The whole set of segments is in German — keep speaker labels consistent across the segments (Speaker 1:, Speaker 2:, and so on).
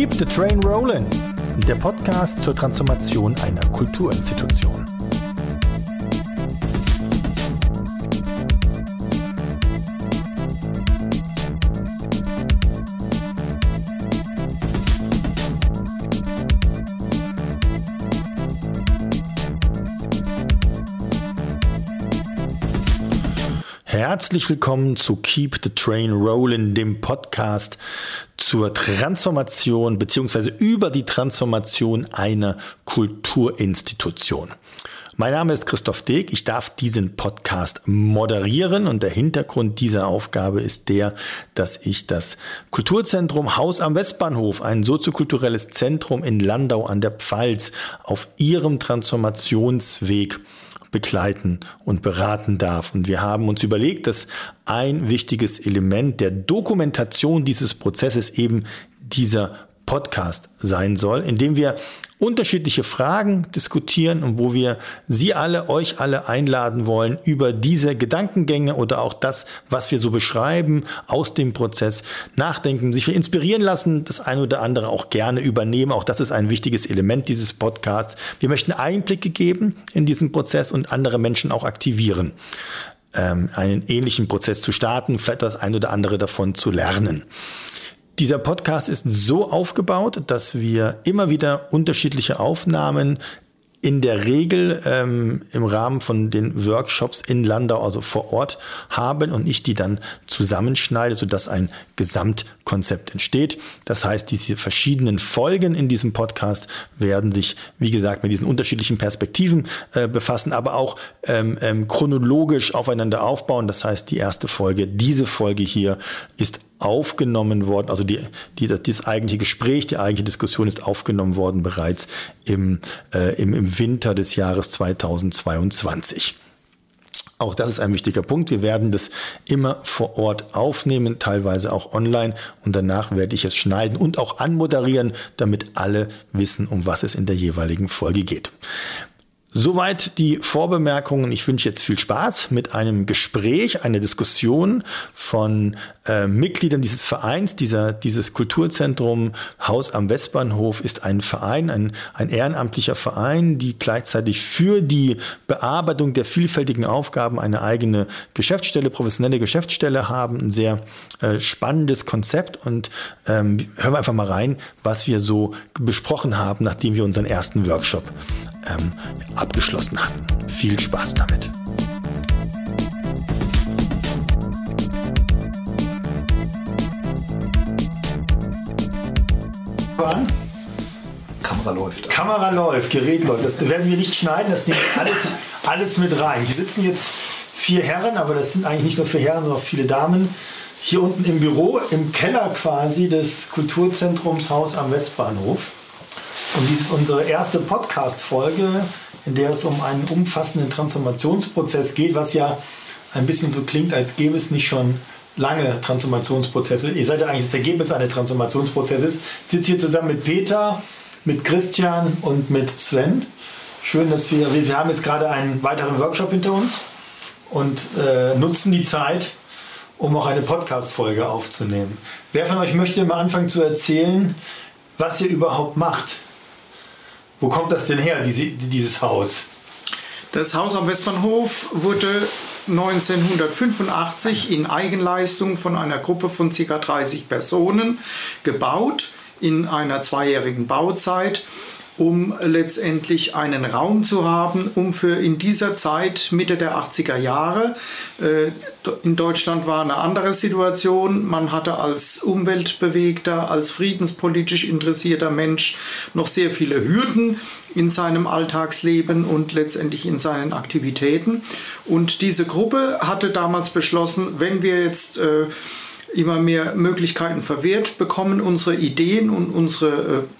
Speaker 1: Keep the Train Rolling, der Podcast zur Transformation einer Kulturinstitution. Herzlich willkommen zu Keep the Train Rolling, dem Podcast zur Transformation bzw. über die Transformation einer Kulturinstitution. Mein Name ist Christoph Deeg. Ich darf diesen Podcast moderieren und der Hintergrund dieser Aufgabe ist der, dass ich das Kulturzentrum Haus am Westbahnhof, ein soziokulturelles Zentrum in Landau an der Pfalz, auf ihrem Transformationsweg begleiten und beraten darf. Und wir haben uns überlegt, dass ein wichtiges Element der Dokumentation dieses Prozesses eben dieser Podcast sein soll, in dem wir unterschiedliche Fragen diskutieren und wo wir Sie alle, euch alle einladen wollen, über diese Gedankengänge oder auch das, was wir so beschreiben, aus dem Prozess nachdenken, sich inspirieren lassen, das eine oder andere auch gerne übernehmen. Auch das ist ein wichtiges Element dieses Podcasts. Wir möchten Einblicke geben in diesen Prozess und andere Menschen auch aktivieren ähm, einen ähnlichen Prozess zu starten, vielleicht das ein oder andere davon zu lernen. Dieser Podcast ist so aufgebaut, dass wir immer wieder unterschiedliche Aufnahmen in der Regel ähm, im Rahmen von den Workshops in Landau, also vor Ort, haben und ich die dann zusammenschneide, sodass ein Gesamtkonzept entsteht. Das heißt, diese verschiedenen Folgen in diesem Podcast werden sich, wie gesagt, mit diesen unterschiedlichen Perspektiven äh, befassen, aber auch ähm, ähm, chronologisch aufeinander aufbauen. Das heißt, die erste Folge, diese Folge hier ist aufgenommen worden, also die, die, das, das eigentliche Gespräch, die eigentliche Diskussion ist aufgenommen worden bereits im, äh, im, im Winter des Jahres 2022. Auch das ist ein wichtiger Punkt. Wir werden das immer vor Ort aufnehmen, teilweise auch online und danach werde ich es schneiden und auch anmoderieren, damit alle wissen, um was es in der jeweiligen Folge geht. Soweit die Vorbemerkungen. Ich wünsche jetzt viel Spaß mit einem Gespräch, einer Diskussion von äh, Mitgliedern dieses Vereins. Dieser, dieses Kulturzentrum Haus am Westbahnhof ist ein Verein, ein, ein ehrenamtlicher Verein, die gleichzeitig für die Bearbeitung der vielfältigen Aufgaben eine eigene Geschäftsstelle, professionelle Geschäftsstelle haben. Ein sehr äh, spannendes Konzept und ähm, hören wir einfach mal rein, was wir so besprochen haben, nachdem wir unseren ersten Workshop ähm, abgeschlossen hatten. Viel Spaß damit. An.
Speaker 2: Kamera läuft.
Speaker 1: Kamera läuft, Gerät läuft. Das werden wir nicht schneiden, das nehmen alles, alles mit rein. Hier sitzen jetzt vier Herren, aber das sind eigentlich nicht nur vier Herren, sondern auch viele Damen. Hier unten im Büro, im Keller quasi des Kulturzentrums Haus am Westbahnhof. Und dies ist unsere erste Podcast-Folge, in der es um einen umfassenden Transformationsprozess geht, was ja ein bisschen so klingt, als gäbe es nicht schon lange Transformationsprozesse. Ihr seid ja eigentlich das Ergebnis eines Transformationsprozesses. Ich sitze hier zusammen mit Peter, mit Christian und mit Sven. Schön, dass wir, wir haben jetzt gerade einen weiteren Workshop hinter uns und äh, nutzen die Zeit, um auch eine Podcast-Folge aufzunehmen. Wer von euch möchte mal anfangen zu erzählen, was ihr überhaupt macht? Wo kommt das denn her, diese, dieses Haus?
Speaker 3: Das Haus am Westbahnhof wurde 1985 in Eigenleistung von einer Gruppe von ca. 30 Personen gebaut in einer zweijährigen Bauzeit um letztendlich einen Raum zu haben, um für in dieser Zeit, Mitte der 80er Jahre, äh, in Deutschland war eine andere Situation. Man hatte als umweltbewegter, als friedenspolitisch interessierter Mensch noch sehr viele Hürden in seinem Alltagsleben und letztendlich in seinen Aktivitäten. Und diese Gruppe hatte damals beschlossen, wenn wir jetzt äh, immer mehr Möglichkeiten verwehrt bekommen, unsere Ideen und unsere äh,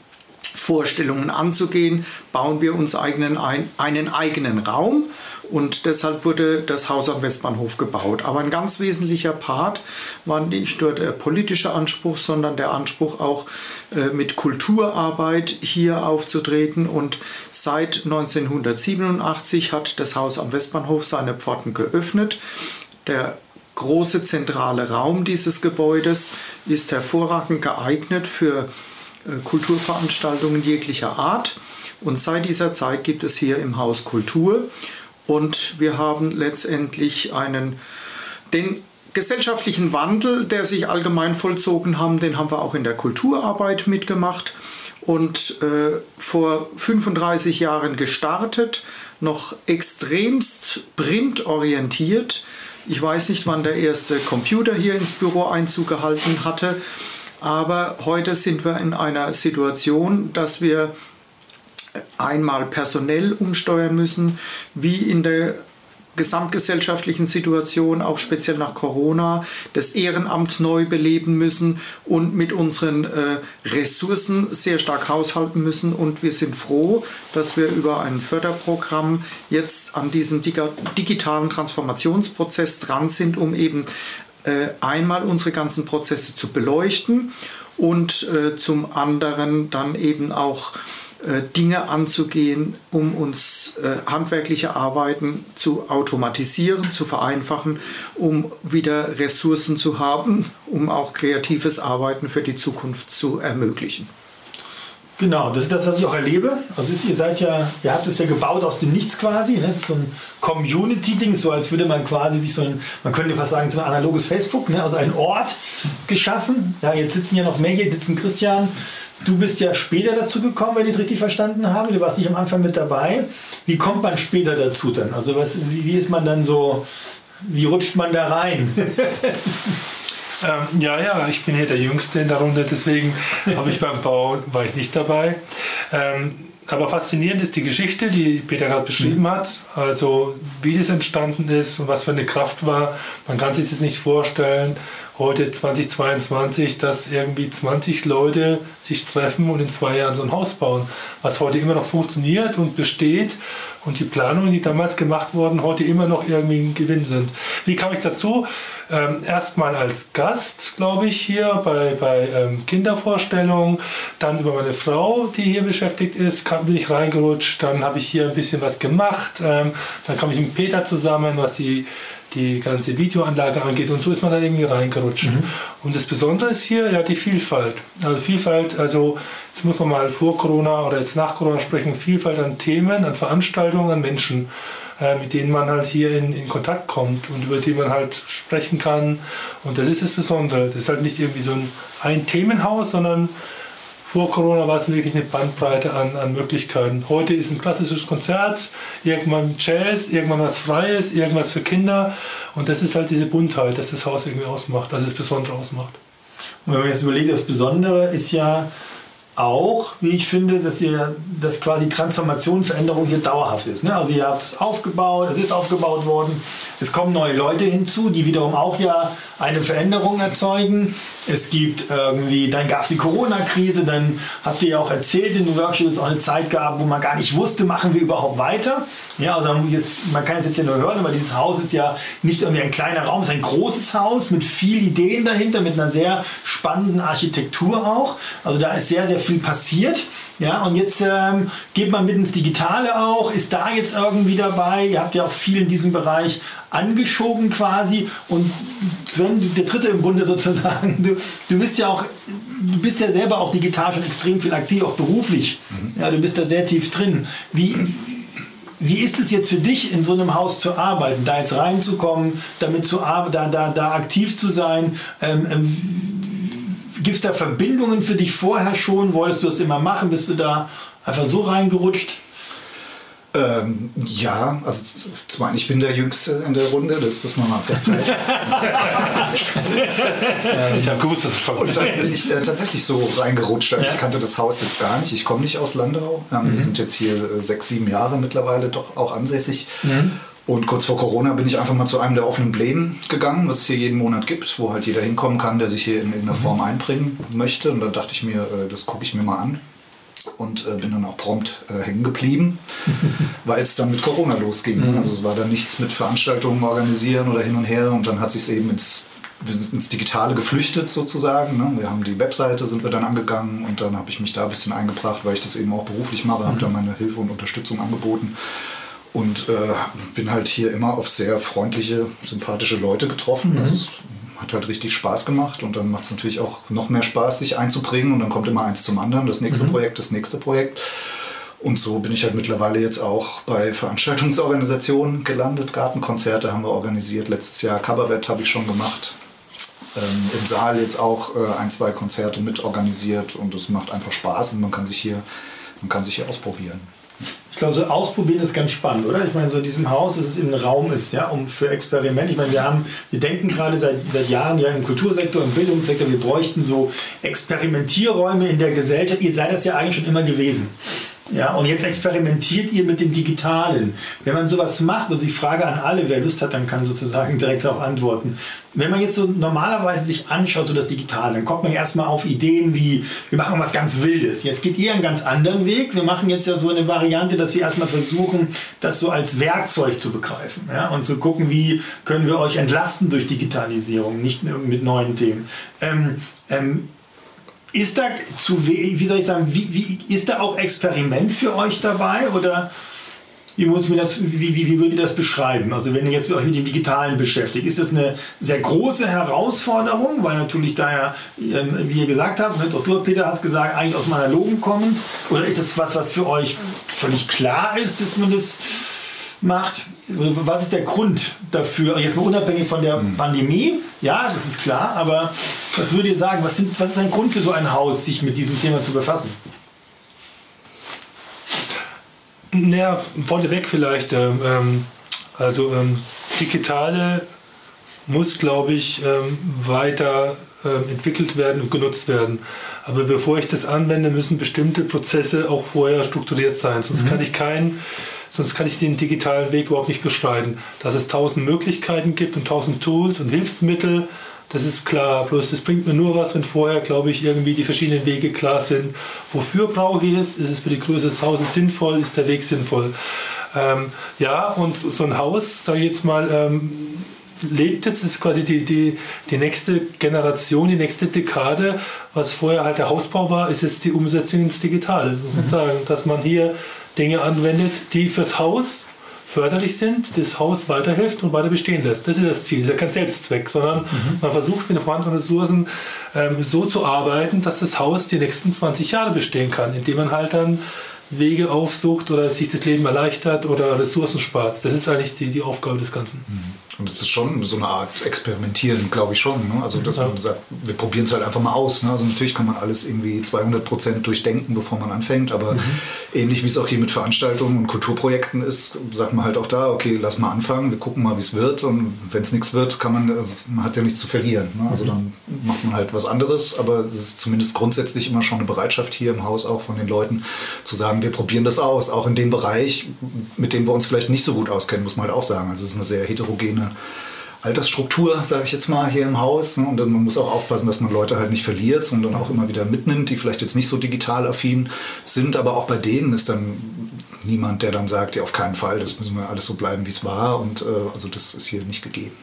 Speaker 3: Vorstellungen anzugehen, bauen wir uns eigenen, ein, einen eigenen Raum und deshalb wurde das Haus am Westbahnhof gebaut. Aber ein ganz wesentlicher Part war nicht nur der politische Anspruch, sondern der Anspruch auch äh, mit Kulturarbeit hier aufzutreten. Und seit 1987 hat das Haus am Westbahnhof seine Pforten geöffnet. Der große zentrale Raum dieses Gebäudes ist hervorragend geeignet für Kulturveranstaltungen jeglicher Art. Und seit dieser Zeit gibt es hier im Haus Kultur. Und wir haben letztendlich einen, den gesellschaftlichen Wandel, der sich allgemein vollzogen haben, den haben wir auch in der Kulturarbeit mitgemacht und äh, vor 35 Jahren gestartet, noch extremst printorientiert. Ich weiß nicht, wann der erste Computer hier ins Büro Einzug gehalten hatte, aber heute sind wir in einer Situation, dass wir einmal personell umsteuern müssen, wie in der gesamtgesellschaftlichen Situation, auch speziell nach Corona, das Ehrenamt neu beleben müssen und mit unseren äh, Ressourcen sehr stark haushalten müssen. Und wir sind froh, dass wir über ein Förderprogramm jetzt an diesem digitalen Transformationsprozess dran sind, um eben einmal unsere ganzen Prozesse zu beleuchten und äh, zum anderen dann eben auch äh, Dinge anzugehen, um uns äh, handwerkliche Arbeiten zu automatisieren, zu vereinfachen, um wieder Ressourcen zu haben, um auch kreatives Arbeiten für die Zukunft zu ermöglichen.
Speaker 1: Genau, das ist das, was ich auch erlebe. Also ist, ihr seid ja, ihr habt es ja gebaut aus dem Nichts quasi. Ne? Das ist so ein Community-Ding, so als würde man quasi sich so ein, man könnte fast sagen, so ein analoges Facebook, ne? also ein Ort geschaffen. Ja, jetzt sitzen ja noch mehr, hier sitzen Christian, Du bist ja später dazu gekommen, wenn ich es richtig verstanden habe. Du warst nicht am Anfang mit dabei. Wie kommt man später dazu dann? Also was, wie, wie ist man dann so, wie rutscht man da rein?
Speaker 4: Ähm, ja, ja, ich bin hier der Jüngste in der Runde, deswegen habe ich beim Bau war ich nicht dabei. Ähm, aber faszinierend ist die Geschichte, die Peter gerade beschrieben mhm. hat. Also wie das entstanden ist und was für eine Kraft war. Man kann sich das nicht vorstellen heute 2022, dass irgendwie 20 Leute sich treffen und in zwei Jahren so ein Haus bauen, was heute immer noch funktioniert und besteht und die Planungen, die damals gemacht wurden, heute immer noch irgendwie ein Gewinn sind. Wie kam ich dazu? Ähm, Erstmal als Gast, glaube ich, hier bei, bei ähm, Kindervorstellungen, dann über meine Frau, die hier beschäftigt ist, kam, bin ich reingerutscht, dann habe ich hier ein bisschen was gemacht, ähm, dann kam ich mit Peter zusammen, was die die ganze Videoanlage angeht. Und so ist man dann irgendwie reingerutscht. Mhm. Und das Besondere ist hier ja die Vielfalt. Also Vielfalt, also jetzt muss man mal vor Corona oder jetzt nach Corona sprechen, Vielfalt an Themen, an Veranstaltungen, an Menschen, äh, mit denen man halt hier in, in Kontakt kommt und über die man halt sprechen kann. Und das ist das Besondere. Das ist halt nicht irgendwie so ein, ein Themenhaus, sondern vor Corona war es wirklich eine Bandbreite an, an Möglichkeiten. Heute ist ein klassisches Konzert, irgendwann Jazz, irgendwann was Freies, irgendwas für Kinder. Und das ist halt diese Buntheit, dass das Haus irgendwie ausmacht, dass es Besondere ausmacht.
Speaker 1: Und wenn man jetzt überlegt, das Besondere ist ja, auch, wie ich finde, dass ihr dass quasi Transformation, Veränderung hier dauerhaft ist. Ne? Also ihr habt es aufgebaut, es ist aufgebaut worden, es kommen neue Leute hinzu, die wiederum auch ja eine Veränderung erzeugen. Es gibt irgendwie, dann gab es die Corona-Krise, dann habt ihr ja auch erzählt in den Workshops, auch eine Zeit gab, wo man gar nicht wusste, machen wir überhaupt weiter. Ja, also man kann es jetzt ja nur hören, aber dieses Haus ist ja nicht irgendwie ein kleiner Raum, es ist ein großes Haus mit viel Ideen dahinter, mit einer sehr spannenden Architektur auch. Also da ist sehr, sehr viel passiert. Ja, und jetzt ähm, geht man mit ins Digitale auch, ist da jetzt irgendwie dabei. Ihr habt ja auch viel in diesem Bereich angeschoben quasi. Und Sven, der Dritte im Bunde sozusagen, du, du bist ja auch, du bist ja selber auch digital schon extrem viel aktiv, auch beruflich. Mhm. Ja, du bist da sehr tief drin. Wie, wie ist es jetzt für dich, in so einem Haus zu arbeiten, da jetzt reinzukommen, damit zu da, da, da aktiv zu sein? Ähm, ähm, Gibt es da Verbindungen für dich vorher schon? Wolltest du das immer machen? Bist du da einfach so reingerutscht?
Speaker 2: Ähm, ja, also zum einen, ich bin der Jüngste in der Runde, das muss man mal festhalten.
Speaker 4: ich habe gewusst, dass es kommt.
Speaker 2: Und dann bin ich äh, tatsächlich so reingerutscht. Also ja. Ich kannte das Haus jetzt gar nicht. Ich komme nicht aus Landau. Ähm, mhm. Wir sind jetzt hier äh, sechs, sieben Jahre mittlerweile doch auch ansässig. Mhm. Und kurz vor Corona bin ich einfach mal zu einem der offenen Plänen gegangen, was es hier jeden Monat gibt, wo halt jeder hinkommen kann, der sich hier in irgendeiner mhm. Form einbringen möchte. Und da dachte ich mir, äh, das gucke ich mir mal an und äh, bin dann auch prompt äh, hängen geblieben, weil es dann mit Corona losging. Mhm. Also es war dann nichts mit Veranstaltungen organisieren oder hin und her und dann hat sich eben ins, ins Digitale geflüchtet sozusagen. Ne? Wir haben die Webseite, sind wir dann angegangen und dann habe ich mich da ein bisschen eingebracht, weil ich das eben auch beruflich mache, mhm. habe da meine Hilfe und Unterstützung angeboten und äh, bin halt hier immer auf sehr freundliche, sympathische Leute getroffen. Mhm. Also hat halt richtig Spaß gemacht und dann macht es natürlich auch noch mehr Spaß, sich einzubringen und dann kommt immer eins zum anderen, das nächste mhm. Projekt, das nächste Projekt. Und so bin ich halt mittlerweile jetzt auch bei Veranstaltungsorganisationen gelandet. Gartenkonzerte haben wir organisiert. Letztes Jahr Kabarett habe ich schon gemacht. Ähm, Im Saal jetzt auch äh, ein, zwei Konzerte mit organisiert und es macht einfach Spaß und man kann sich hier, man kann sich hier ausprobieren.
Speaker 1: Glaube, so ausprobieren ist ganz spannend, oder? Ich meine, so in diesem Haus, dass es im Raum ist, ja, um für Experiment. Ich meine, wir haben, wir denken gerade seit, seit Jahren ja im Kultursektor, im Bildungssektor, wir bräuchten so Experimentierräume in der Gesellschaft. Ihr seid das ja eigentlich schon immer gewesen. Ja, und jetzt experimentiert ihr mit dem Digitalen. Wenn man sowas macht, also ich frage an alle, wer Lust hat, dann kann sozusagen direkt darauf antworten. Wenn man jetzt so normalerweise sich anschaut, so das Digitale, dann kommt man erstmal auf Ideen wie, wir machen was ganz Wildes. Jetzt geht ihr einen ganz anderen Weg. Wir machen jetzt ja so eine Variante, dass wir erstmal versuchen, das so als Werkzeug zu begreifen. Ja, und zu gucken, wie können wir euch entlasten durch Digitalisierung, nicht mit neuen Themen. Ähm, ähm, ist da zu wie soll ich sagen, wie, wie, ist da auch Experiment für euch dabei oder wie, muss mir das, wie, wie, wie würdet ihr das beschreiben? Also wenn ihr jetzt euch mit dem Digitalen beschäftigt, ist das eine sehr große Herausforderung, weil natürlich daher, ähm, wie ihr gesagt habt, ne, Dr. Peter es gesagt, eigentlich aus dem Analogen kommend, oder ist das was, was für euch völlig klar ist, dass man das macht? Was ist der Grund dafür? Jetzt mal unabhängig von der mhm. Pandemie, ja, das ist klar, aber was würdet ihr sagen? Was, sind, was ist ein Grund für so ein Haus, sich mit diesem Thema zu befassen?
Speaker 4: Naja, vorneweg vielleicht. Ähm, ähm, also ähm, digitale muss, glaube ich, ähm, weiter ähm, entwickelt werden und genutzt werden. Aber bevor ich das anwende, müssen bestimmte Prozesse auch vorher strukturiert sein. Sonst mhm. kann ich keinen sonst kann ich den digitalen Weg überhaupt nicht bestreiten. Dass es tausend Möglichkeiten gibt und tausend Tools und Hilfsmittel, das ist klar. Bloß das bringt mir nur was, wenn vorher, glaube ich, irgendwie die verschiedenen Wege klar sind. Wofür brauche ich es? Ist es für die Größe des Hauses sinnvoll? Ist der Weg sinnvoll? Ähm, ja, und so ein Haus, sage ich jetzt mal, ähm, lebt jetzt, ist quasi die, die, die nächste Generation, die nächste Dekade. Was vorher halt der Hausbau war, ist jetzt die Umsetzung ins Digitale. Sozusagen, mhm. dass man hier Dinge anwendet, die fürs Haus förderlich sind, das Haus weiterhilft und weiter bestehen lässt. Das ist das Ziel. Das ist ja kein Selbstzweck, sondern mhm. man versucht mit den vorhandenen Ressourcen ähm, so zu arbeiten, dass das Haus die nächsten 20 Jahre bestehen kann, indem man halt dann Wege aufsucht oder sich das Leben erleichtert oder Ressourcen spart. Das ist eigentlich die, die Aufgabe des Ganzen.
Speaker 2: Mhm. Und das ist schon so eine Art Experimentieren, glaube ich schon. Ne? Also, dass ja. man sagt, wir probieren es halt einfach mal aus. Ne? Also, natürlich kann man alles irgendwie 200 Prozent durchdenken, bevor man anfängt. Aber mhm. ähnlich wie es auch hier mit Veranstaltungen und Kulturprojekten ist, sagt man halt auch da, okay, lass mal anfangen, wir gucken mal, wie es wird. Und wenn es nichts wird, kann man, also man hat ja nichts zu verlieren. Ne? Also, mhm. dann macht man halt was anderes. Aber es ist zumindest grundsätzlich immer schon eine Bereitschaft hier im Haus auch von den Leuten zu sagen, wir probieren das aus. Auch in dem Bereich, mit dem wir uns vielleicht nicht so gut auskennen, muss man halt auch sagen. Also, es ist eine sehr heterogene Altersstruktur, sage ich jetzt mal, hier im Haus. Ne? Und dann, man muss auch aufpassen, dass man Leute halt nicht verliert, sondern auch immer wieder mitnimmt, die vielleicht jetzt nicht so digital affin sind. Aber auch bei denen ist dann niemand, der dann sagt, ja, auf keinen Fall, das müssen wir alles so bleiben, wie es war. Und äh, also das ist hier nicht gegeben.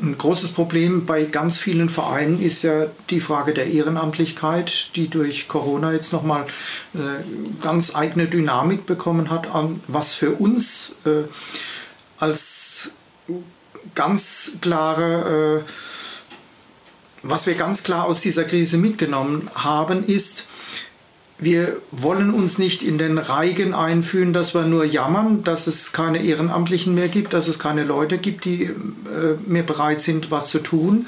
Speaker 3: Ein großes Problem bei ganz vielen Vereinen ist ja die Frage der Ehrenamtlichkeit, die durch Corona jetzt nochmal eine äh, ganz eigene Dynamik bekommen hat, was für uns äh, als ganz klare, äh, was wir ganz klar aus dieser Krise mitgenommen haben, ist, wir wollen uns nicht in den Reigen einfühlen, dass wir nur jammern, dass es keine Ehrenamtlichen mehr gibt, dass es keine Leute gibt, die äh, mehr bereit sind, was zu tun.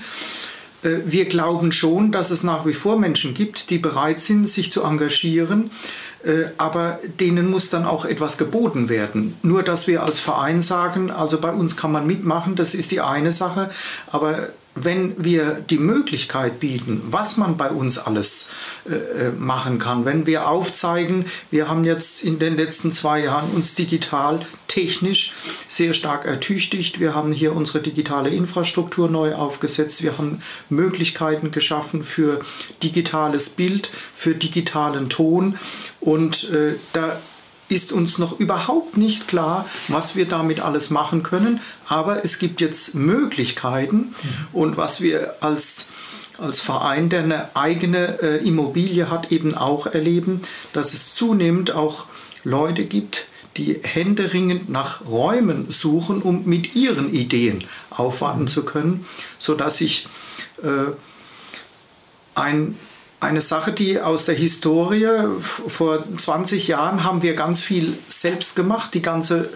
Speaker 3: Äh, wir glauben schon, dass es nach wie vor Menschen gibt, die bereit sind, sich zu engagieren, äh, aber denen muss dann auch etwas geboten werden. Nur dass wir als Verein sagen, also bei uns kann man mitmachen, das ist die eine Sache, aber wenn wir die Möglichkeit bieten, was man bei uns alles äh, äh, machen kann, wenn wir aufzeigen, wir haben jetzt in den letzten zwei Jahren uns digital, technisch sehr stark ertüchtigt, wir haben hier unsere digitale Infrastruktur neu aufgesetzt, wir haben Möglichkeiten geschaffen für digitales Bild, für digitalen Ton. Und äh, da ist uns noch überhaupt nicht klar, was wir damit alles machen können. Aber es gibt jetzt Möglichkeiten mhm. und was wir als als Verein, der eine eigene äh, Immobilie hat, eben auch erleben, dass es zunehmend auch Leute gibt, die händeringend nach Räumen suchen, um mit ihren Ideen aufwarten zu können, sodass ich äh, ein eine Sache, die aus der Historie, vor 20 Jahren haben wir ganz viel selbst gemacht, die ganze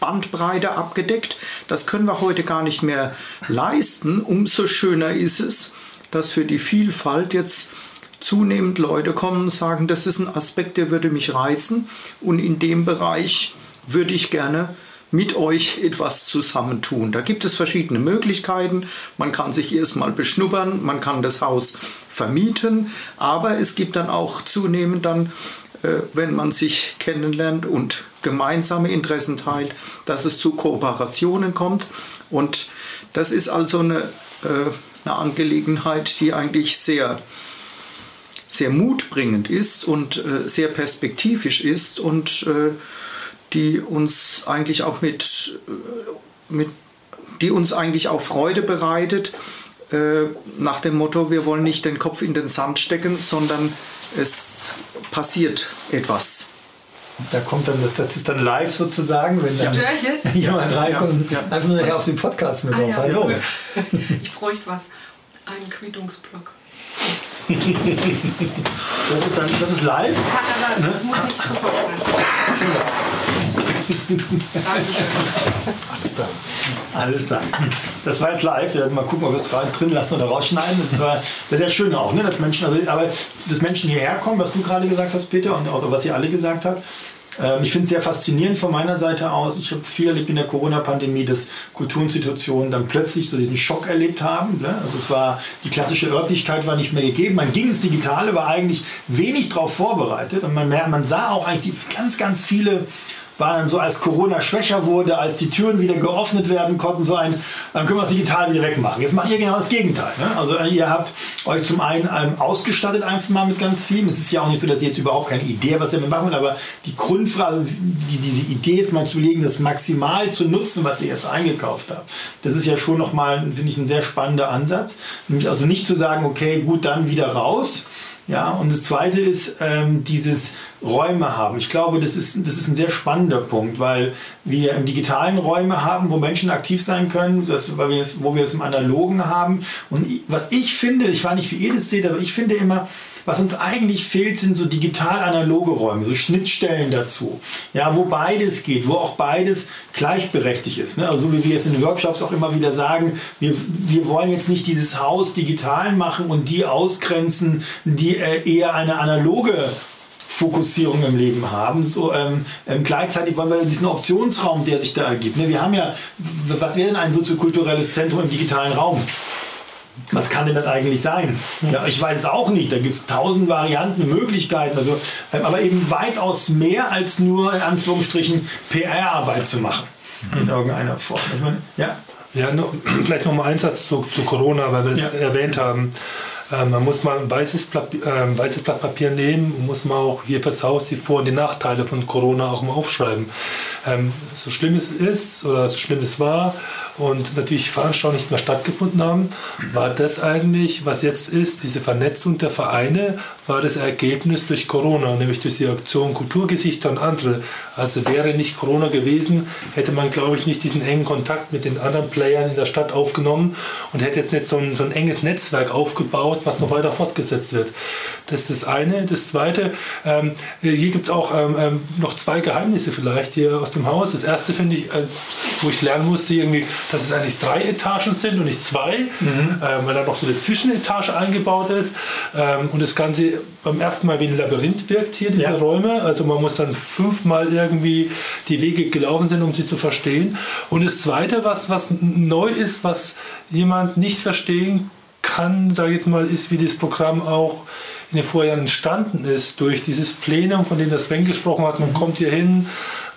Speaker 3: Bandbreite abgedeckt. Das können wir heute gar nicht mehr leisten. Umso schöner ist es, dass für die Vielfalt jetzt zunehmend Leute kommen und sagen, das ist ein Aspekt, der würde mich reizen und in dem Bereich würde ich gerne mit euch etwas zusammentun. Da gibt es verschiedene Möglichkeiten. Man kann sich erstmal beschnuppern, man kann das Haus vermieten, aber es gibt dann auch zunehmend dann, äh, wenn man sich kennenlernt und gemeinsame Interessen teilt, dass es zu Kooperationen kommt. Und das ist also eine, äh, eine Angelegenheit, die eigentlich sehr sehr mutbringend ist und äh, sehr perspektivisch ist und die uns eigentlich auch mit, äh, mit die uns eigentlich auch Freude bereitet, äh, nach dem Motto, wir wollen nicht den Kopf in den Sand stecken, sondern es passiert etwas.
Speaker 1: Da kommt dann das, das ist dann live sozusagen, wenn dann
Speaker 5: ja. jetzt?
Speaker 1: jemand reinkommt, ja. einfach nur auf den Podcast mit ah, drauf. Ja. Hallo.
Speaker 5: Ich bräuchte was. Einen Quittungsblock.
Speaker 1: Das ist dann, das ist live.
Speaker 5: Das kann aber, ne? muss nicht sofort sein.
Speaker 1: Alles da. Alles da. Das war jetzt live. Wir werden mal gucken, ob wir es drin lassen oder rausschneiden. Das war das ist ja schön auch, ne? dass Menschen, also, aber dass Menschen hierher kommen, was du gerade gesagt hast, Peter, und auch was ihr alle gesagt habt. Ähm, ich finde es sehr faszinierend von meiner Seite aus. Ich habe viel erlebt in der Corona-Pandemie, dass Kulturinstitutionen dann plötzlich so diesen Schock erlebt haben. Ne? Also es war, die klassische Örtlichkeit war nicht mehr gegeben. Man ging ins Digitale, war eigentlich wenig darauf vorbereitet. Und man, man sah auch eigentlich die, ganz, ganz viele war dann so, als Corona schwächer wurde, als die Türen wieder geöffnet werden konnten, so ein, dann können wir das digital wieder wegmachen. Jetzt macht ihr genau das Gegenteil. Ne? Also äh, ihr habt euch zum einen ähm, ausgestattet einfach mal mit ganz viel. Es ist ja auch nicht so, dass ihr jetzt überhaupt keine Idee habt, was ihr damit machen wollt, aber die Grundfrage, die, diese Idee jetzt mal zu legen, das maximal zu nutzen, was ihr jetzt eingekauft habt, das ist ja schon nochmal, finde ich, ein sehr spannender Ansatz. Nämlich also nicht zu sagen, okay, gut, dann wieder raus, ja, und das Zweite ist ähm, dieses Räume haben. Ich glaube, das ist, das ist ein sehr spannender Punkt, weil wir im digitalen Räume haben, wo Menschen aktiv sein können, das, weil wir, wo wir es im Analogen haben. Und was ich finde, ich weiß nicht, wie ihr das seht, aber ich finde immer, was uns eigentlich fehlt, sind so digital-analoge Räume, so Schnittstellen dazu. Ja, wo beides geht, wo auch beides gleichberechtigt ist. Ne? Also wie wir es in den Workshops auch immer wieder sagen, wir, wir wollen jetzt nicht dieses Haus digital machen und die ausgrenzen, die äh, eher eine analoge Fokussierung im Leben haben. So, ähm, ähm, gleichzeitig wollen wir diesen Optionsraum, der sich da ergibt. Ne? Wir haben ja, was wäre denn ein soziokulturelles Zentrum im digitalen Raum? Was kann denn das eigentlich sein? Ja, ich weiß es auch nicht. Da gibt es tausend Varianten, Möglichkeiten. Also, ähm, aber eben weitaus mehr als nur in Anführungsstrichen PR-Arbeit zu machen. In irgendeiner Form. Ich meine, ja.
Speaker 4: Ja, no, vielleicht noch mal ein Satz zu, zu Corona, weil wir es ja. erwähnt haben. Ähm, man muss mal ein weißes Blatt, äh, weißes Blatt Papier nehmen und muss mal auch hier fürs Haus die Vor- und die Nachteile von Corona auch mal aufschreiben. Ähm, so schlimm es ist oder so schlimm es war, und natürlich Veranstaltungen nicht mehr stattgefunden haben, war das eigentlich, was jetzt ist, diese Vernetzung der Vereine, war das Ergebnis durch Corona, nämlich durch die Aktion Kulturgesichter und andere. Also wäre nicht Corona gewesen, hätte man, glaube ich, nicht diesen engen Kontakt mit den anderen Playern in der Stadt aufgenommen und hätte jetzt nicht so ein, so ein enges Netzwerk aufgebaut, was noch weiter fortgesetzt wird. Das ist das eine. Das zweite, ähm, hier gibt es auch ähm, ähm, noch zwei Geheimnisse vielleicht hier aus dem Haus. Das erste finde ich, äh, wo ich lernen musste, irgendwie, dass es eigentlich drei Etagen sind und nicht zwei, mhm. äh, weil da noch so eine Zwischenetage eingebaut ist. Ähm, und das Ganze beim ersten Mal wie ein Labyrinth wirkt hier, diese ja. Räume. Also man muss dann fünfmal irgendwie die Wege gelaufen sind, um sie zu verstehen. Und das Zweite, was, was neu ist, was jemand nicht verstehen kann, sage ich jetzt mal, ist, wie das Programm auch in den Vorjahren entstanden ist, durch dieses Plenum, von dem das Sven gesprochen hat. Man kommt hier hin,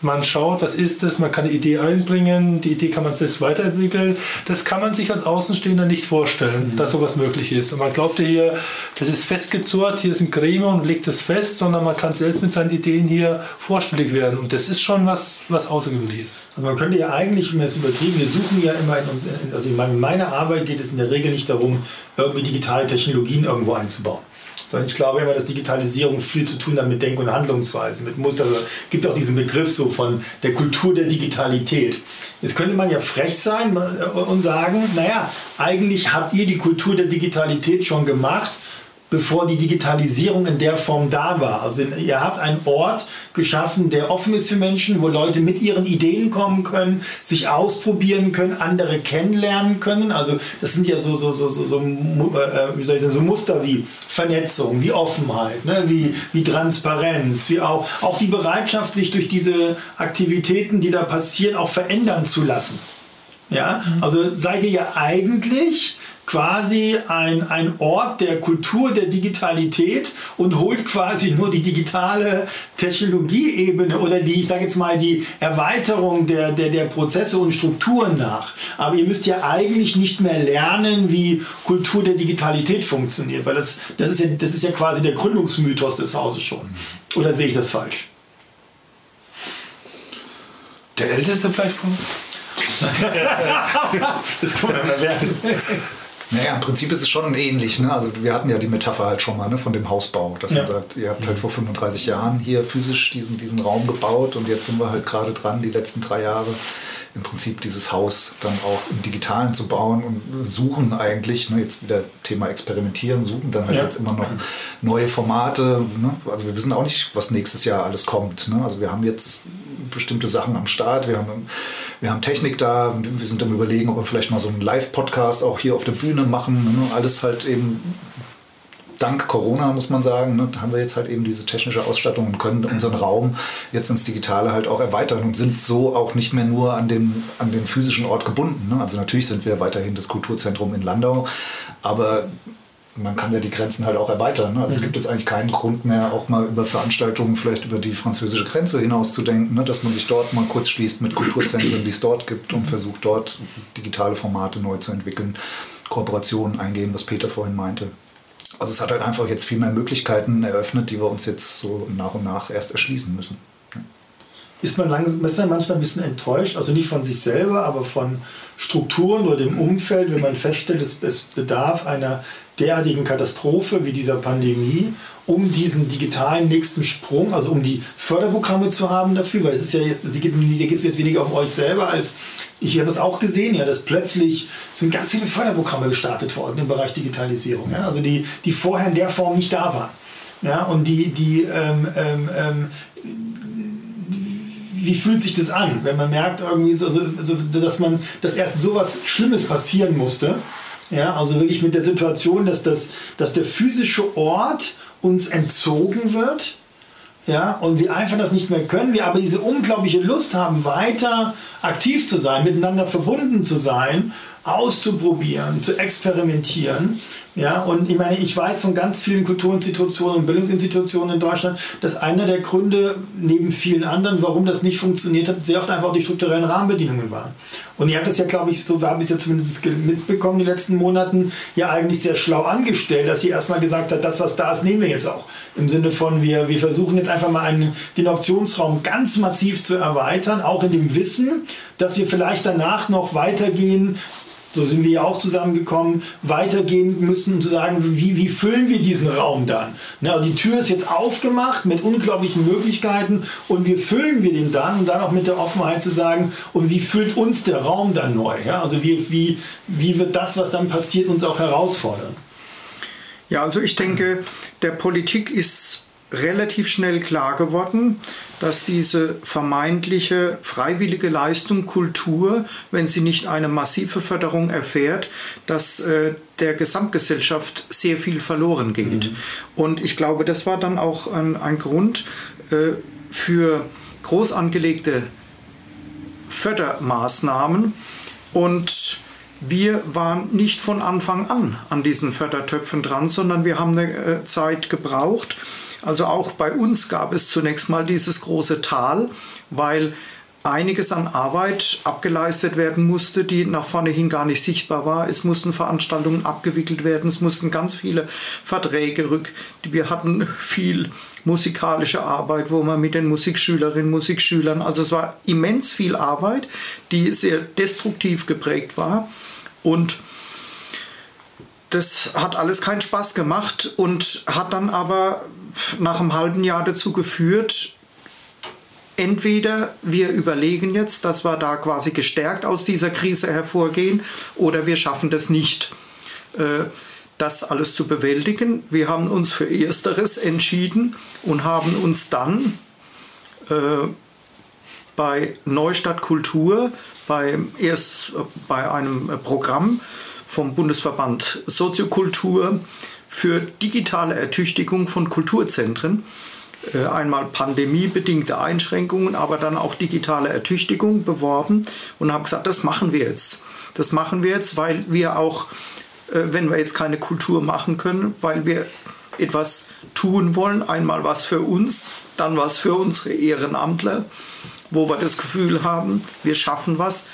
Speaker 4: man schaut, was ist es, man kann eine Idee einbringen, die Idee kann man selbst weiterentwickeln. Das kann man sich als Außenstehender nicht vorstellen, mhm. dass sowas möglich ist. Und man glaubte hier, das ist festgezurrt, hier ist ein Gremium und legt es fest, sondern man kann selbst mit seinen Ideen hier vorstellig werden. Und das ist schon was, was Außergewöhnliches.
Speaker 1: Also man könnte ja eigentlich, wenn es übertrieben, wir suchen ja immer in uns, also in meiner Arbeit geht es in der Regel nicht darum, irgendwie digitale Technologien irgendwo einzubauen sondern ich glaube immer, dass Digitalisierung viel zu tun hat mit Denk- und Handlungsweisen, mit Muster. Also, es gibt auch diesen Begriff so von der Kultur der Digitalität. Jetzt könnte man ja frech sein und sagen, naja, eigentlich habt ihr die Kultur der Digitalität schon gemacht bevor die Digitalisierung in der Form da war. Also ihr habt einen Ort geschaffen, der offen ist für Menschen, wo Leute mit ihren Ideen kommen können, sich ausprobieren können, andere kennenlernen können. Also das sind ja so, so, so, so, so, äh, wie soll ich sagen, so Muster wie Vernetzung, wie Offenheit, ne? wie, wie Transparenz, wie auch, auch die Bereitschaft, sich durch diese Aktivitäten, die da passieren, auch verändern zu lassen. Ja, also seid ihr ja eigentlich quasi ein, ein Ort der Kultur der Digitalität und holt quasi nur die digitale Technologieebene oder die, ich sage jetzt mal, die Erweiterung der, der, der Prozesse und Strukturen nach. Aber ihr müsst ja eigentlich nicht mehr lernen, wie Kultur der Digitalität funktioniert, weil das, das, ist, ja, das ist ja quasi der Gründungsmythos des Hauses schon. Oder sehe ich das falsch?
Speaker 4: Der älteste vielleicht von.
Speaker 2: das kann man werden. Naja, im Prinzip ist es schon ähnlich. Ne? Also wir hatten ja die Metapher halt schon mal ne, von dem Hausbau, dass ja. man sagt, ihr habt halt vor 35 Jahren hier physisch diesen, diesen Raum gebaut und jetzt sind wir halt gerade dran, die letzten drei Jahre im Prinzip dieses Haus dann auch im Digitalen zu bauen und suchen eigentlich, ne, jetzt wieder Thema Experimentieren, suchen dann halt ja. jetzt immer noch neue Formate. Ne? Also wir wissen auch nicht, was nächstes Jahr alles kommt. Ne? Also wir haben jetzt bestimmte Sachen am Start, wir haben, wir haben Technik da, wir sind am überlegen, ob wir vielleicht mal so einen Live-Podcast auch hier auf der Bühne machen. Ne? Alles halt eben dank Corona, muss man sagen, ne, haben wir jetzt halt eben diese technische Ausstattung und können unseren Raum jetzt ins Digitale halt auch erweitern und sind so auch nicht mehr nur an den, an den physischen Ort gebunden. Ne? Also natürlich sind wir weiterhin das Kulturzentrum in Landau, aber man kann ja die Grenzen halt auch erweitern. Ne? Also mhm. es gibt jetzt eigentlich keinen Grund mehr, auch mal über Veranstaltungen vielleicht über die französische Grenze hinaus zu denken, ne? dass man sich dort mal kurz schließt mit Kulturzentren, die es dort gibt und versucht dort digitale Formate neu zu entwickeln, Kooperationen eingehen, was Peter vorhin meinte. Also es hat halt einfach jetzt viel mehr Möglichkeiten eröffnet, die wir uns jetzt so nach und nach erst erschließen müssen.
Speaker 1: Ist man, langsam, ist man manchmal ein bisschen enttäuscht, also nicht von sich selber, aber von Strukturen oder dem Umfeld, wenn man feststellt, es bedarf einer derartigen Katastrophe wie dieser Pandemie, um diesen digitalen nächsten Sprung, also um die Förderprogramme zu haben dafür, weil es ist ja jetzt, hier geht es jetzt weniger um euch selber als ich habe es auch gesehen, ja, dass plötzlich sind ganz viele Förderprogramme gestartet worden im Bereich Digitalisierung, ja, also die, die vorher in der Form nicht da waren. Ja, und die, die ähm, ähm, ähm wie fühlt sich das an, wenn man merkt irgendwie, so, so, dass man, dass erst so was Schlimmes passieren musste, ja, also wirklich mit der Situation, dass, das, dass der physische Ort uns entzogen wird. Ja, und wir einfach das nicht mehr können, wir aber diese unglaubliche Lust haben, weiter aktiv zu sein, miteinander verbunden zu sein auszuprobieren, zu experimentieren. Ja, und ich meine, ich weiß von ganz vielen Kulturinstitutionen und Bildungsinstitutionen in Deutschland, dass einer der Gründe, neben vielen anderen, warum das nicht funktioniert hat, sehr oft einfach auch die strukturellen Rahmenbedingungen waren. Und ihr habt das ja, glaube ich, so habe ich es ja zumindest mitbekommen, die letzten Monaten, ja eigentlich sehr schlau angestellt, dass sie erstmal gesagt hat, das, was da ist, nehmen wir jetzt auch. Im Sinne von, wir, wir versuchen jetzt einfach mal einen, den Optionsraum ganz massiv zu erweitern, auch in dem Wissen, dass wir vielleicht danach noch weitergehen, so sind wir ja auch zusammengekommen, weitergehen müssen, um zu sagen, wie, wie füllen wir diesen Raum dann? Ne, die Tür ist jetzt aufgemacht mit unglaublichen Möglichkeiten und wie füllen wir den dann? Und dann auch mit der Offenheit zu sagen, und wie füllt uns der Raum dann neu? Ja? Also wie, wie, wie wird das, was dann passiert, uns auch herausfordern?
Speaker 3: Ja, also ich denke, der Politik ist relativ schnell klar geworden, dass diese vermeintliche freiwillige Leistung Kultur, wenn sie nicht eine massive Förderung erfährt, dass äh, der Gesamtgesellschaft sehr viel verloren geht. Mhm. Und ich glaube, das war dann auch ein, ein Grund äh, für groß angelegte Fördermaßnahmen und wir waren nicht von Anfang an an diesen Fördertöpfen dran, sondern wir haben eine äh, Zeit gebraucht, also auch bei uns gab es zunächst mal dieses große Tal, weil einiges an Arbeit abgeleistet werden musste, die nach vorne hin gar nicht sichtbar war. Es mussten Veranstaltungen abgewickelt werden, es mussten ganz viele Verträge rück. Wir hatten viel musikalische Arbeit, wo man mit den Musikschülerinnen, Musikschülern, also es war immens viel Arbeit, die sehr destruktiv geprägt war und das hat alles keinen Spaß gemacht und hat dann aber nach einem halben Jahr dazu geführt, entweder wir überlegen jetzt, dass wir da quasi gestärkt aus dieser Krise hervorgehen, oder wir schaffen das nicht, äh, das alles zu bewältigen. Wir haben uns für Ersteres entschieden und haben uns dann äh, bei Neustadt Kultur, bei, erst bei einem Programm vom Bundesverband Soziokultur für digitale Ertüchtigung von Kulturzentren äh, einmal pandemiebedingte Einschränkungen, aber dann auch digitale Ertüchtigung beworben und haben gesagt, das machen wir jetzt. Das machen wir jetzt, weil wir auch, äh, wenn wir jetzt keine Kultur machen können, weil wir etwas tun wollen, einmal was für uns, dann was für unsere Ehrenamtler, wo wir das Gefühl haben, wir schaffen was.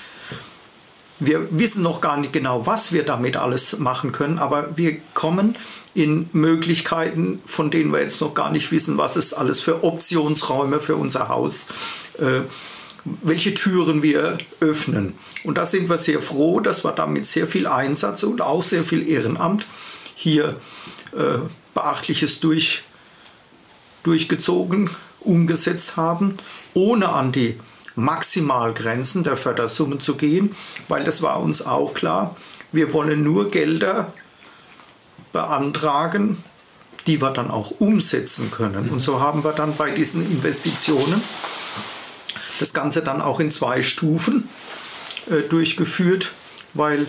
Speaker 3: Wir wissen noch gar nicht genau, was wir damit alles machen können, aber wir kommen in Möglichkeiten, von denen wir jetzt noch gar nicht wissen, was es alles für Optionsräume für unser Haus, äh, welche Türen wir öffnen. Und da sind wir sehr froh, dass wir damit sehr viel Einsatz und auch sehr viel Ehrenamt hier äh, Beachtliches durch, durchgezogen, umgesetzt haben, ohne an die Maximalgrenzen der Fördersummen zu gehen, weil das war uns auch klar. Wir wollen nur Gelder beantragen, die wir dann auch umsetzen können. Und so haben wir dann bei diesen Investitionen das Ganze dann auch in zwei Stufen äh, durchgeführt, weil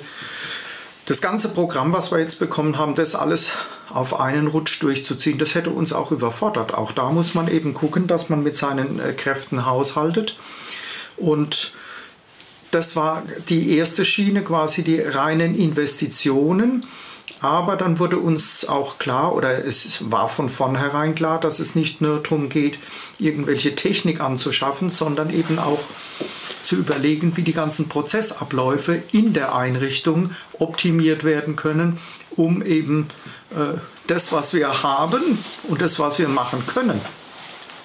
Speaker 3: das ganze Programm, was wir jetzt bekommen haben, das alles auf einen Rutsch durchzuziehen, das hätte uns auch überfordert. Auch da muss man eben gucken, dass man mit seinen äh, Kräften haushaltet. Und das war die erste Schiene, quasi die reinen Investitionen. Aber dann wurde uns auch klar, oder es war von vornherein klar, dass es nicht nur darum geht, irgendwelche Technik anzuschaffen, sondern eben auch zu überlegen, wie die ganzen Prozessabläufe in der Einrichtung optimiert werden können, um eben äh, das, was wir haben und das, was wir machen können,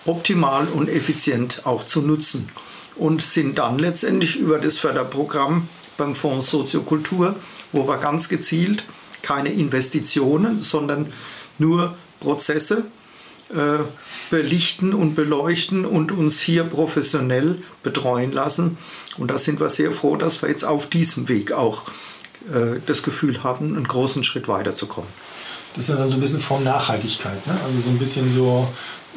Speaker 3: optimal und effizient auch zu nutzen. Und sind dann letztendlich über das Förderprogramm beim Fonds Soziokultur, wo wir ganz gezielt keine Investitionen, sondern nur Prozesse äh, belichten und beleuchten und uns hier professionell betreuen lassen. Und da sind wir sehr froh, dass wir jetzt auf diesem Weg auch äh, das Gefühl haben, einen großen Schritt weiterzukommen.
Speaker 1: Das ist ja dann so ein bisschen Form Nachhaltigkeit, ne? also so ein bisschen so,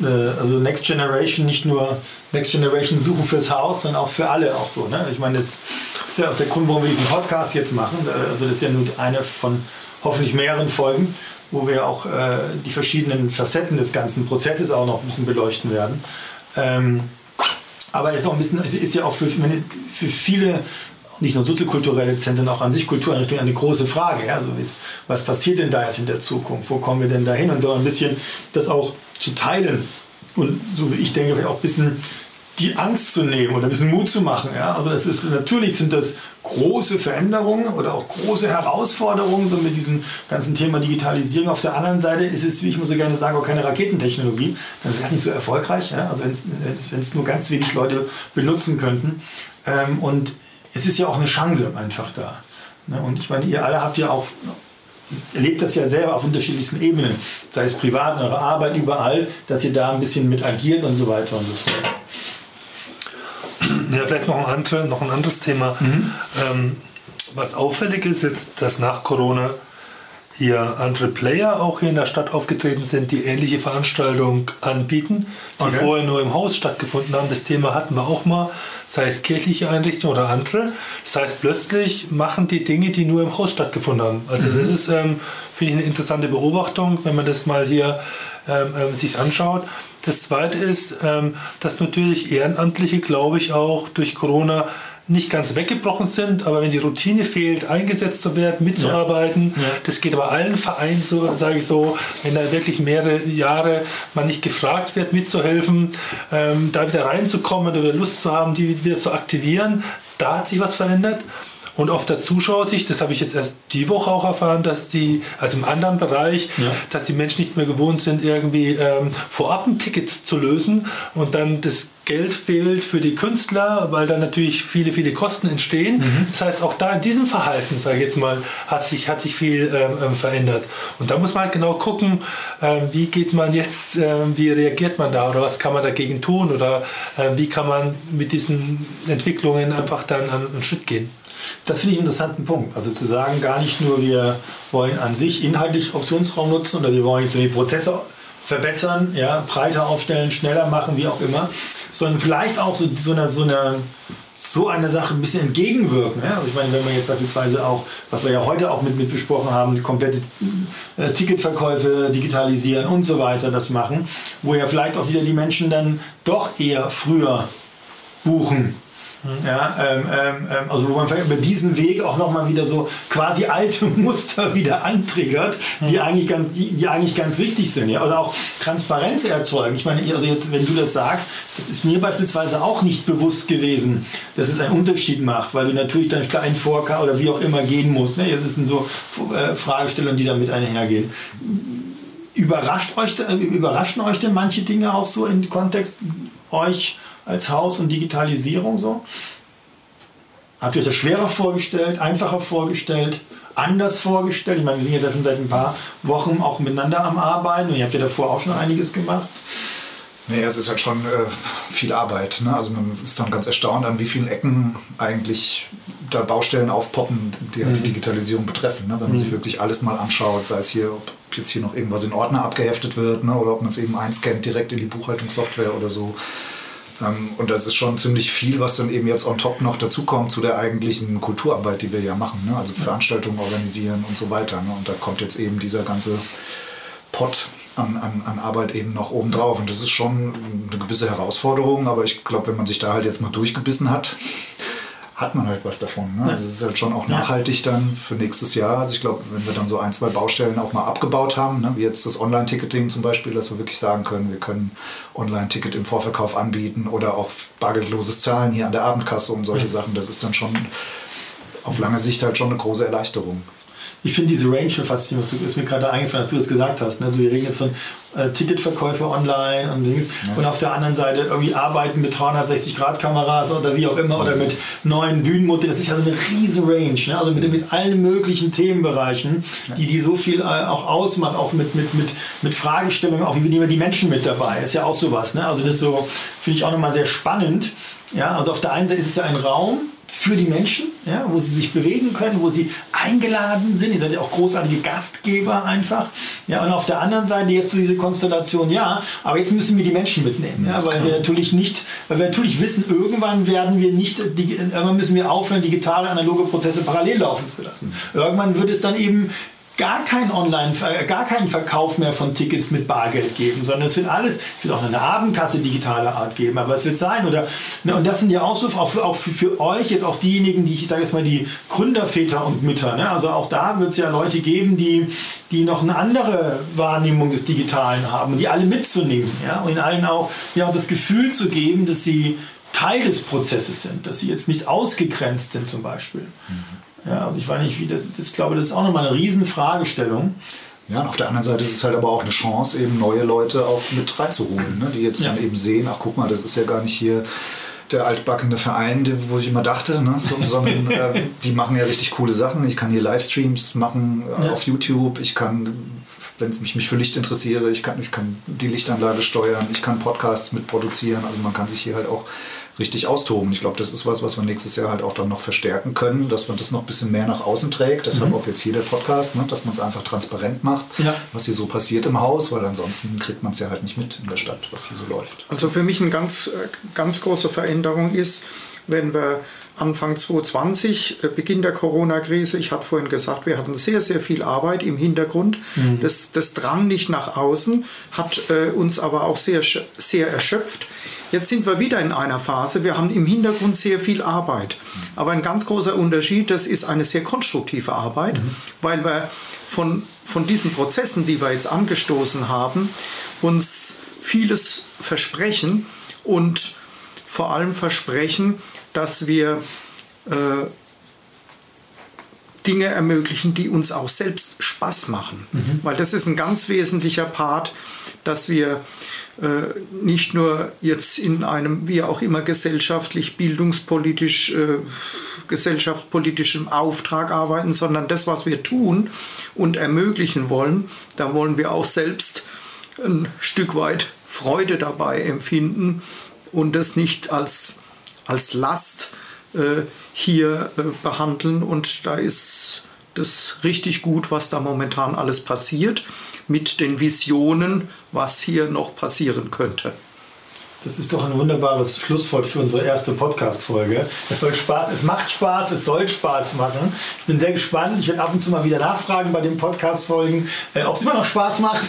Speaker 1: äh, also Next Generation, nicht nur Next Generation suchen fürs Haus, sondern auch für alle auch so. Ne? Ich meine, das ist ja auch der Grund, warum wir diesen Podcast jetzt machen. Also das ist ja nur eine von hoffentlich mehreren Folgen, wo wir auch äh, die verschiedenen Facetten des ganzen Prozesses auch noch ein bisschen beleuchten werden. Ähm, aber jetzt auch ist ja auch für, für viele nicht nur soziokulturelle Zentren, auch an sich Kultureinrichtungen eine große Frage. Also was passiert denn da jetzt in der Zukunft? Wo kommen wir denn da hin? Und so ein bisschen das auch zu teilen und so wie ich denke, auch ein bisschen die Angst zu nehmen oder ein bisschen Mut zu machen. Ja? Also das ist natürlich sind das große Veränderungen oder auch große Herausforderungen so mit diesem ganzen Thema Digitalisierung. Auf der anderen Seite ist es, wie ich immer so gerne sage, auch keine Raketentechnologie. Dann wäre es nicht so erfolgreich. Ja? Also wenn es nur ganz wenig Leute benutzen könnten. Ähm, und es ist ja auch eine Chance einfach da. Ne? Und ich meine, ihr alle habt ja auch erlebt das ja selber auf unterschiedlichsten Ebenen, sei es privat, in eurer Arbeit, überall, dass ihr da ein bisschen mit agiert und so weiter und so fort.
Speaker 4: Ja, vielleicht noch ein, noch ein anderes Thema. Mhm. Ähm, was auffällig ist jetzt, dass nach Corona hier andere Player auch hier in der Stadt aufgetreten sind, die ähnliche Veranstaltungen anbieten, die okay. vorher nur im Haus stattgefunden haben. Das Thema hatten wir auch mal, sei es kirchliche Einrichtungen oder andere. Das heißt, plötzlich machen die Dinge, die nur im Haus stattgefunden haben. Also mhm. das ist, ähm, finde ich, eine interessante Beobachtung, wenn man das mal hier ähm, ähm, sich anschaut. Das Zweite ist, ähm, dass natürlich Ehrenamtliche, glaube ich, auch durch Corona nicht ganz weggebrochen sind, aber wenn die Routine fehlt, eingesetzt zu werden, mitzuarbeiten, ja. Ja. das geht bei allen Vereinen so, sage ich so, wenn da wirklich mehrere Jahre man nicht gefragt wird, mitzuhelfen, ähm, da wieder reinzukommen oder Lust zu haben, die wieder zu aktivieren, da hat sich was verändert. Und auf der Zuschauersicht, das habe ich jetzt erst die Woche auch erfahren, dass die, also im anderen Bereich, ja. dass die Menschen nicht mehr gewohnt sind, irgendwie ähm, vorab ein Tickets zu lösen und dann das Geld fehlt für die Künstler, weil dann natürlich viele, viele Kosten entstehen. Mhm. Das heißt, auch da in diesem Verhalten, sage ich jetzt mal, hat sich, hat sich viel ähm, ähm verändert. Und da muss man halt genau gucken, ähm, wie geht man jetzt, ähm, wie reagiert man da oder was kann man dagegen tun oder äh, wie kann man mit diesen Entwicklungen einfach dann einen Schritt gehen.
Speaker 1: Das finde ich einen interessanten Punkt. Also zu sagen, gar nicht nur wir wollen an sich inhaltlich Optionsraum nutzen oder wir wollen jetzt die Prozesse verbessern, ja, breiter aufstellen, schneller machen, wie auch immer, sondern vielleicht auch so, so, eine, so, eine, so eine Sache ein bisschen entgegenwirken. Ja? Also ich meine, wenn wir jetzt beispielsweise auch, was wir ja heute auch mit, mit besprochen haben, komplette äh, Ticketverkäufe digitalisieren und so weiter, das machen, wo ja vielleicht auch wieder die Menschen dann doch eher früher buchen ja, ähm, ähm, ähm, also wo man über diesen Weg auch nochmal wieder so quasi alte Muster wieder antriggert, die, mhm. eigentlich ganz, die, die, eigentlich ganz wichtig sind. Ja? Oder auch Transparenz erzeugen. Ich meine, also jetzt, wenn du das sagst, das ist mir beispielsweise auch nicht bewusst gewesen, dass es einen Unterschied macht, weil du natürlich dann kleinen Vorkar oder wie auch immer gehen musst. Ne? Das sind so äh, Fragestellungen, die damit einhergehen. Überrascht euch, äh, überraschen euch denn manche Dinge auch so im Kontext euch? Als Haus und Digitalisierung so? Habt ihr euch das schwerer vorgestellt, einfacher vorgestellt, anders vorgestellt? Ich meine, wir sind jetzt ja schon seit ein paar Wochen auch miteinander am Arbeiten und ihr habt ja davor auch schon einiges gemacht.
Speaker 2: Nee, es ist halt schon äh, viel Arbeit. Ne? Also man ist dann ganz erstaunt, an wie vielen Ecken eigentlich da Baustellen aufpoppen, die halt die mhm. Digitalisierung betreffen. Ne? Wenn man mhm. sich wirklich alles mal anschaut, sei es hier, ob jetzt hier noch irgendwas in Ordner abgeheftet wird ne? oder ob man es eben einscannt direkt in die Buchhaltungssoftware oder so. Ähm, und das ist schon ziemlich viel, was dann eben jetzt on top noch dazukommt zu der eigentlichen Kulturarbeit, die wir ja machen. Ne? Also Veranstaltungen organisieren und so weiter. Ne? Und da kommt jetzt eben dieser ganze Pot an, an, an Arbeit eben noch oben drauf. Und das ist schon eine gewisse Herausforderung, aber ich glaube, wenn man sich da halt jetzt mal durchgebissen hat, hat man halt was davon. Ne? Also es ist halt schon auch nachhaltig dann für nächstes Jahr. Also ich glaube, wenn wir dann so ein, zwei Baustellen auch mal abgebaut haben, ne? wie jetzt das Online-Ticketing zum Beispiel, dass wir wirklich sagen können, wir können Online-Ticket im Vorverkauf anbieten oder auch bargeldloses Zahlen hier an der Abendkasse und solche mhm. Sachen, das ist dann schon auf lange Sicht halt schon eine große Erleichterung
Speaker 1: ich finde diese Range schon faszinierend, was du, ist mir gerade eingefallen, dass du das gesagt hast. Ne? Also wir reden jetzt von äh, Ticketverkäufe online und Dings. Ja. Und auf der anderen Seite irgendwie arbeiten mit 360-Grad-Kameras oder wie auch immer oder mit neuen Bühnenmodellen. Das ist ja so eine riesen Range. Ne? Also mit, mit allen möglichen Themenbereichen, die, die so viel äh, auch ausmacht, auch mit, mit, mit, mit Fragestellungen, auch wie nehmen wir die Menschen mit dabei. Ist ja auch sowas. Ne? Also das so, finde ich auch nochmal sehr spannend. Ja, also auf der einen Seite ist es ja ein Raum, für die Menschen, ja, wo sie sich bewegen können, wo sie eingeladen sind. Ihr seid ja auch großartige Gastgeber einfach. Ja, und auf der anderen Seite jetzt so diese Konstellation, ja, aber jetzt müssen wir die Menschen mitnehmen, ja, weil wir natürlich nicht, weil wir natürlich wissen, irgendwann werden wir nicht, irgendwann müssen wir aufhören, digitale, analoge Prozesse parallel laufen zu lassen. Irgendwann wird es dann eben gar keinen Online, äh, gar keinen Verkauf mehr von Tickets mit Bargeld geben, sondern es wird alles, es wird auch eine Abendkasse digitaler Art geben, aber es wird sein oder ne, und das sind ja so auch für, auch für, für euch jetzt auch diejenigen, die ich sage jetzt mal die Gründerväter und Mütter, ne? also auch da wird es ja Leute geben, die die noch eine andere Wahrnehmung des Digitalen haben und die alle mitzunehmen, ja und in allen auch ja das Gefühl zu geben, dass sie Teil des Prozesses sind, dass sie jetzt nicht ausgegrenzt sind zum Beispiel. Mhm. Ja, und ich weiß nicht, wie das, das glaube, das ist auch nochmal eine riesen Fragestellung.
Speaker 2: Ja, und auf der anderen Seite ist es halt aber auch eine Chance, eben neue Leute auch mit reinzuholen, ne? die jetzt ja. dann eben sehen, ach guck mal, das ist ja gar nicht hier der altbackene Verein, wo ich immer dachte, ne? so, sondern äh, die machen ja richtig coole Sachen. Ich kann hier Livestreams machen äh, ja. auf YouTube, ich kann, wenn es mich, mich für Licht interessiere, ich kann, ich kann die Lichtanlage steuern, ich kann Podcasts mitproduzieren, also man kann sich hier halt auch richtig austoben. Ich glaube, das ist was, was wir nächstes Jahr halt auch dann noch verstärken können, dass man das noch ein bisschen mehr nach außen trägt. Deshalb mhm. auch jetzt hier der Podcast, ne, dass man es einfach transparent macht, ja. was hier so passiert im Haus, weil ansonsten kriegt man es ja halt nicht mit in der Stadt, was hier so läuft.
Speaker 3: Also für mich eine ganz, äh, ganz große Veränderung ist, wenn wir Anfang 2020, äh, Beginn der Corona-Krise, ich habe vorhin gesagt, wir hatten sehr, sehr viel Arbeit im Hintergrund. Mhm. Das, das drang nicht nach außen, hat äh, uns aber auch sehr, sehr erschöpft. Jetzt sind wir wieder in einer Phase, wir haben im Hintergrund sehr viel Arbeit. Aber ein ganz großer Unterschied, das ist eine sehr konstruktive Arbeit, mhm. weil wir von, von diesen Prozessen, die wir jetzt angestoßen haben, uns vieles versprechen und vor allem versprechen, dass wir äh, Dinge ermöglichen, die uns auch selbst Spaß machen. Mhm. Weil das ist ein ganz wesentlicher Part, dass wir nicht nur jetzt in einem, wie auch immer, gesellschaftlich, bildungspolitisch, äh, gesellschaftspolitischem Auftrag arbeiten, sondern das, was wir tun und ermöglichen wollen, da wollen wir auch selbst ein Stück weit Freude dabei empfinden und das nicht als, als Last äh, hier äh, behandeln. Und da ist das richtig gut, was da momentan alles passiert mit den Visionen, was hier noch passieren könnte.
Speaker 1: Das ist doch ein wunderbares Schlusswort für unsere erste Podcast-Folge. Es soll Spaß, es macht Spaß, es soll Spaß machen. Ich bin sehr gespannt. Ich werde ab und zu mal wieder nachfragen bei den Podcast-Folgen, äh, ob es immer noch Spaß macht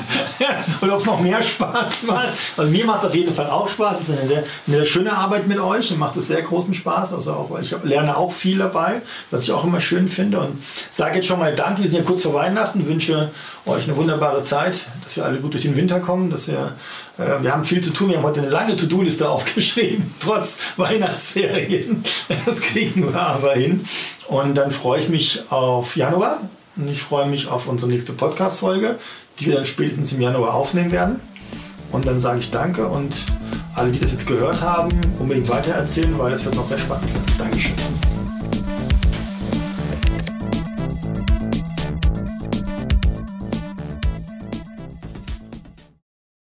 Speaker 1: oder ob es noch mehr Spaß macht. Also mir macht es auf jeden Fall auch Spaß. Es ist eine sehr, eine sehr schöne Arbeit mit euch. Mir macht es sehr großen Spaß. Also auch, ich lerne auch viel dabei, was ich auch immer schön finde. Und sage jetzt schon mal Danke. Wir sind ja kurz vor Weihnachten. Wünsche euch eine wunderbare Zeit, dass wir alle gut durch den Winter kommen, dass wir, äh, wir haben viel zu tun, wir haben heute eine lange To-Do-Liste aufgeschrieben, trotz Weihnachtsferien. Das kriegen wir aber hin. Und dann freue ich mich auf Januar und ich freue mich auf unsere nächste Podcast-Folge, die wir dann spätestens im Januar aufnehmen werden. Und dann sage ich Danke und alle, die das jetzt gehört haben, unbedingt weitererzählen, weil es wird noch sehr spannend. Dankeschön.